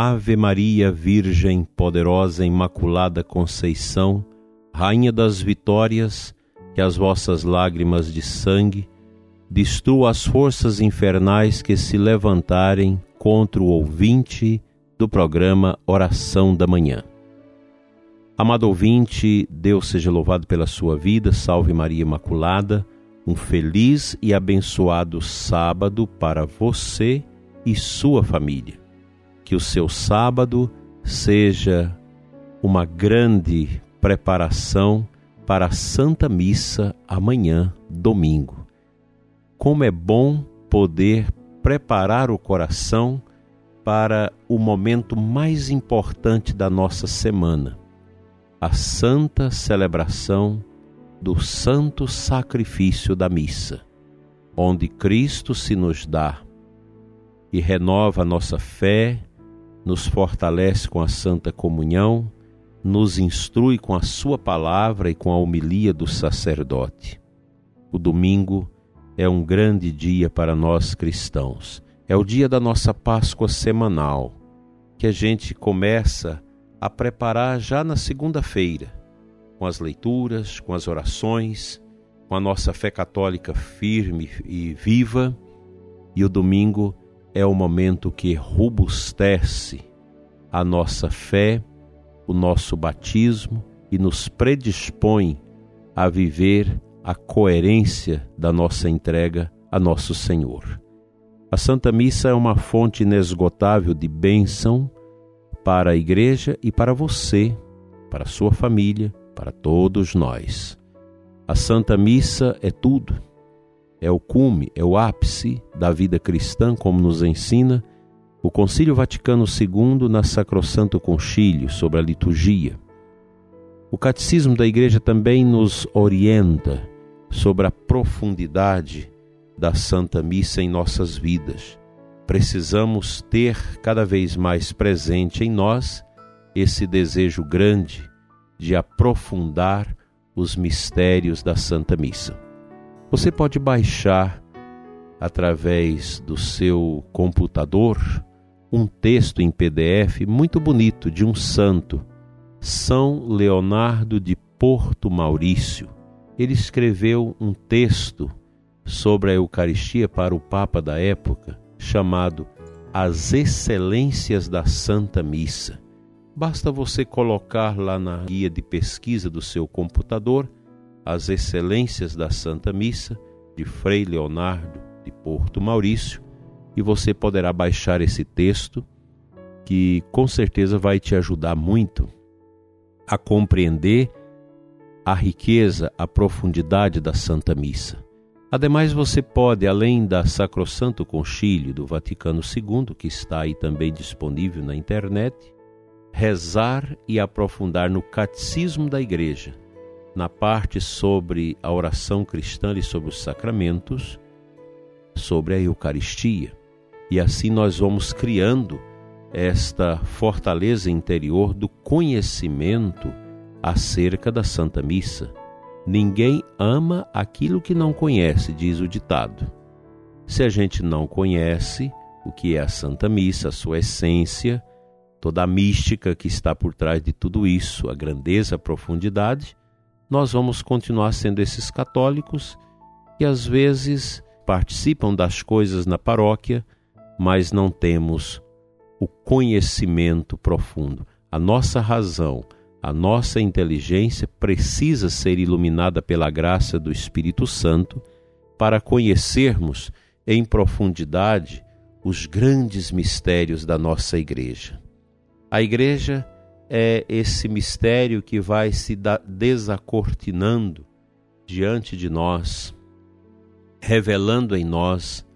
Ave Maria, Virgem poderosa, Imaculada Conceição, Rainha das Vitórias, que as vossas lágrimas de sangue destruam as forças infernais que se levantarem contra o ouvinte do programa Oração da Manhã. Amado ouvinte, Deus seja louvado pela sua vida, salve Maria Imaculada um feliz e abençoado sábado para você e sua família. Que o seu sábado seja uma grande preparação para a Santa Missa amanhã, domingo. Como é bom poder preparar o coração para o momento mais importante da nossa semana, a santa celebração do santo sacrifício da missa, onde Cristo se nos dá e renova a nossa fé, nos fortalece com a santa comunhão, nos instrui com a sua palavra e com a homilia do sacerdote. O domingo é um grande dia para nós cristãos. É o dia da nossa Páscoa semanal, que a gente começa a preparar já na segunda-feira com as leituras, com as orações, com a nossa fé católica firme e viva. E o domingo é o momento que robustece a nossa fé, o nosso batismo e nos predispõe a viver a coerência da nossa entrega a nosso Senhor. A Santa Missa é uma fonte inesgotável de bênção para a igreja e para você, para a sua família, para todos nós. A Santa Missa é tudo, é o cume, é o ápice da vida cristã, como nos ensina o Concílio Vaticano II na Sacrosanto Concílio sobre a liturgia. O Catecismo da Igreja também nos orienta sobre a profundidade da Santa Missa em nossas vidas. Precisamos ter cada vez mais presente em nós esse desejo grande de aprofundar os mistérios da Santa Missa. Você pode baixar através do seu computador um texto em PDF muito bonito de um santo, São Leonardo de Porto Maurício. Ele escreveu um texto sobre a Eucaristia para o Papa da época, chamado As Excelências da Santa Missa. Basta você colocar lá na guia de pesquisa do seu computador as excelências da Santa Missa de Frei Leonardo de Porto Maurício e você poderá baixar esse texto que com certeza vai te ajudar muito a compreender a riqueza, a profundidade da Santa Missa. Ademais, você pode, além da Sacrosanto Concílio do Vaticano II, que está aí também disponível na internet, rezar e aprofundar no catecismo da igreja, na parte sobre a oração cristã e sobre os sacramentos, sobre a Eucaristia. E assim nós vamos criando esta fortaleza interior do conhecimento acerca da Santa Missa. Ninguém ama aquilo que não conhece, diz o ditado. Se a gente não conhece o que é a Santa Missa, a sua essência, toda a mística que está por trás de tudo isso, a grandeza, a profundidade, nós vamos continuar sendo esses católicos que às vezes participam das coisas na paróquia, mas não temos o conhecimento profundo. A nossa razão, a nossa inteligência precisa ser iluminada pela graça do Espírito Santo para conhecermos em profundidade os grandes mistérios da nossa igreja. A igreja é esse mistério que vai se desacortinando diante de nós, revelando em nós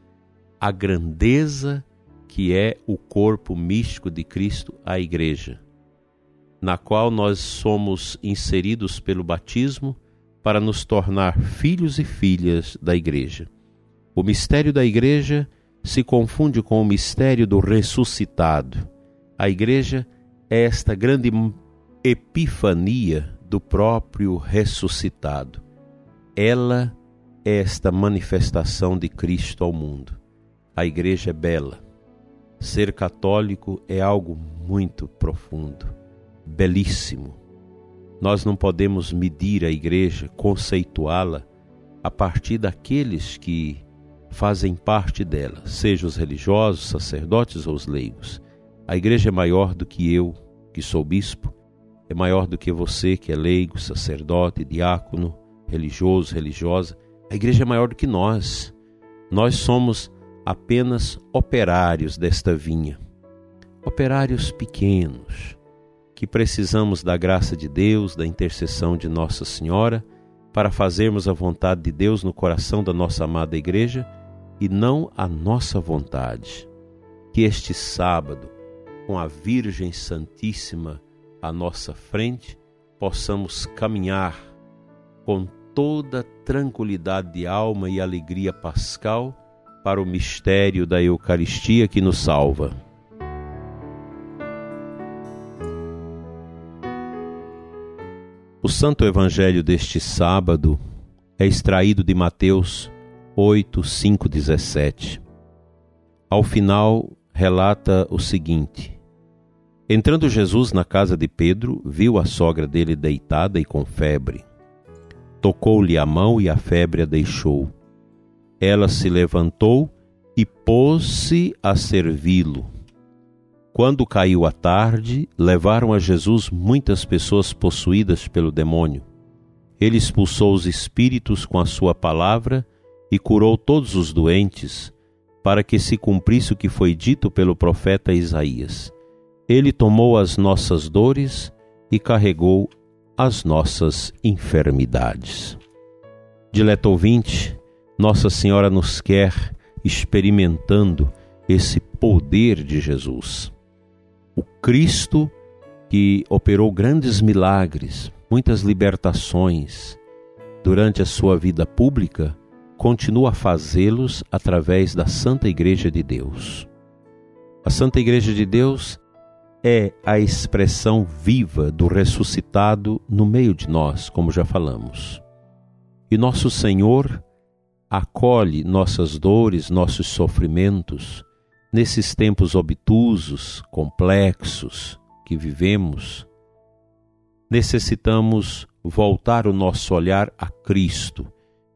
a grandeza que é o corpo místico de Cristo, a Igreja, na qual nós somos inseridos pelo batismo para nos tornar filhos e filhas da Igreja. O mistério da Igreja se confunde com o mistério do ressuscitado. A Igreja esta grande epifania do próprio ressuscitado. Ela é esta manifestação de Cristo ao mundo. A Igreja é bela. Ser católico é algo muito profundo, belíssimo. Nós não podemos medir a Igreja, conceituá-la a partir daqueles que fazem parte dela, sejam os religiosos, sacerdotes ou os leigos. A igreja é maior do que eu, que sou bispo, é maior do que você, que é leigo, sacerdote, diácono, religioso, religiosa. A igreja é maior do que nós. Nós somos apenas operários desta vinha, operários pequenos, que precisamos da graça de Deus, da intercessão de Nossa Senhora, para fazermos a vontade de Deus no coração da nossa amada igreja e não a nossa vontade. Que este sábado, com a Virgem Santíssima à nossa frente, possamos caminhar com toda tranquilidade de alma e alegria pascal para o mistério da Eucaristia que nos salva. O Santo Evangelho deste sábado é extraído de Mateus 8, 5, 17. Ao final, relata o seguinte: Entrando Jesus na casa de Pedro, viu a sogra dele deitada e com febre. Tocou-lhe a mão e a febre a deixou. Ela se levantou e pôs-se a servi-lo. Quando caiu a tarde, levaram a Jesus muitas pessoas possuídas pelo demônio. Ele expulsou os espíritos com a sua palavra e curou todos os doentes, para que se cumprisse o que foi dito pelo profeta Isaías. Ele tomou as nossas dores e carregou as nossas enfermidades. Dileto ouvinte, Nossa Senhora nos quer experimentando esse poder de Jesus. O Cristo que operou grandes milagres, muitas libertações durante a sua vida pública, continua a fazê-los através da Santa Igreja de Deus. A Santa Igreja de Deus é a expressão viva do ressuscitado no meio de nós, como já falamos. E nosso Senhor acolhe nossas dores, nossos sofrimentos, nesses tempos obtusos, complexos que vivemos. Necessitamos voltar o nosso olhar a Cristo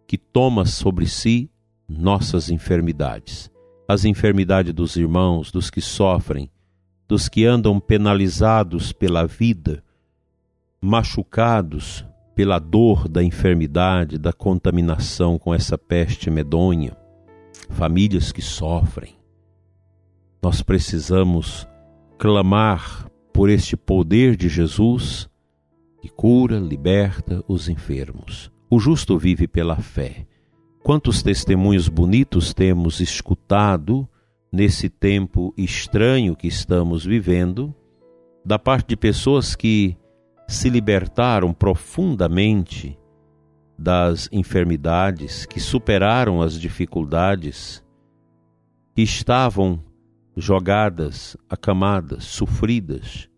que toma sobre si nossas enfermidades, as enfermidades dos irmãos, dos que sofrem, dos que andam penalizados pela vida, machucados pela dor da enfermidade, da contaminação com essa peste medonha, famílias que sofrem. Nós precisamos clamar por este poder de Jesus que cura, liberta os enfermos. O justo vive pela fé. Quantos testemunhos bonitos temos escutado nesse tempo estranho que estamos vivendo, da parte de pessoas que se libertaram profundamente das enfermidades, que superaram as dificuldades, que estavam jogadas, acamadas, sofridas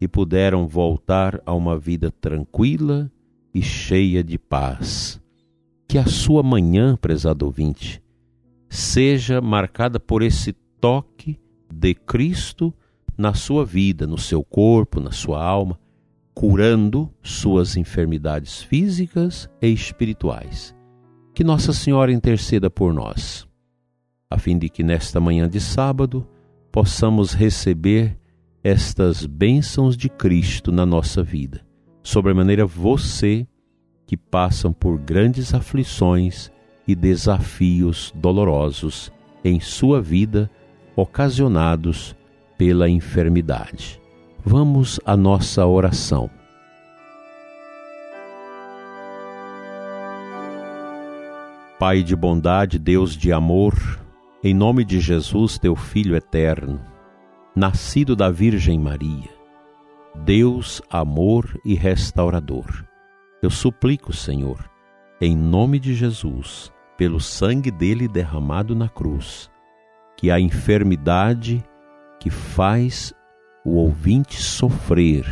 e puderam voltar a uma vida tranquila e cheia de paz. Que a sua manhã, prezado ouvinte, seja marcada por esse toque de Cristo na sua vida, no seu corpo, na sua alma, curando suas enfermidades físicas e espirituais. Que Nossa Senhora interceda por nós, a fim de que nesta manhã de sábado possamos receber estas bênçãos de Cristo na nossa vida sobremaneira você que passam por grandes aflições e desafios dolorosos em sua vida, ocasionados pela enfermidade. Vamos à nossa oração. Pai de bondade, Deus de amor, Em nome de Jesus, teu Filho eterno, nascido da Virgem Maria, Deus, amor e restaurador, eu suplico, Senhor, em nome de Jesus, pelo sangue dele derramado na cruz, que a enfermidade que faz o ouvinte sofrer,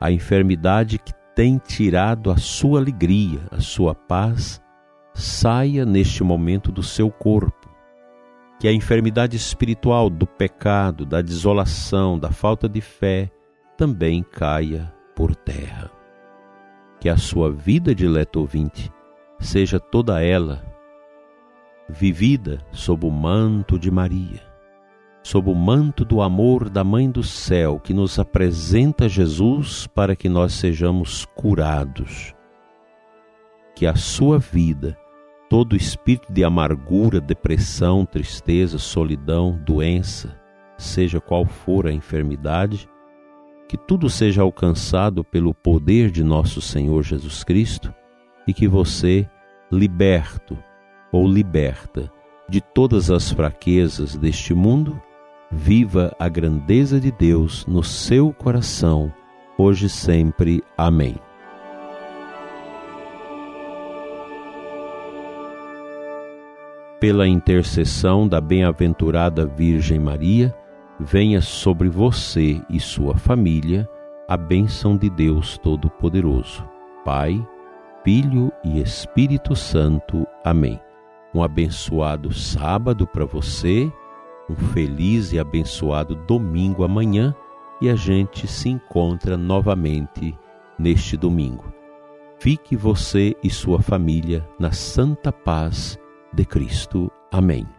a enfermidade que tem tirado a sua alegria, a sua paz, saia neste momento do seu corpo. Que a enfermidade espiritual do pecado, da desolação, da falta de fé também caia por terra. Que a sua vida, dileto ouvinte, seja toda ela vivida sob o manto de Maria, sob o manto do amor da Mãe do Céu, que nos apresenta Jesus para que nós sejamos curados. Que a sua vida todo espírito de amargura, depressão, tristeza, solidão, doença, seja qual for a enfermidade, que tudo seja alcançado pelo poder de nosso Senhor Jesus Cristo e que você, liberto ou liberta de todas as fraquezas deste mundo, viva a grandeza de Deus no seu coração, hoje e sempre. Amém. Pela intercessão da bem-aventurada Virgem Maria, venha sobre você e sua família a bênção de Deus Todo-Poderoso, Pai, Filho e Espírito Santo. Amém. Um abençoado sábado para você, um feliz e abençoado domingo amanhã e a gente se encontra novamente neste domingo. Fique você e sua família na santa paz de Cristo. Amém.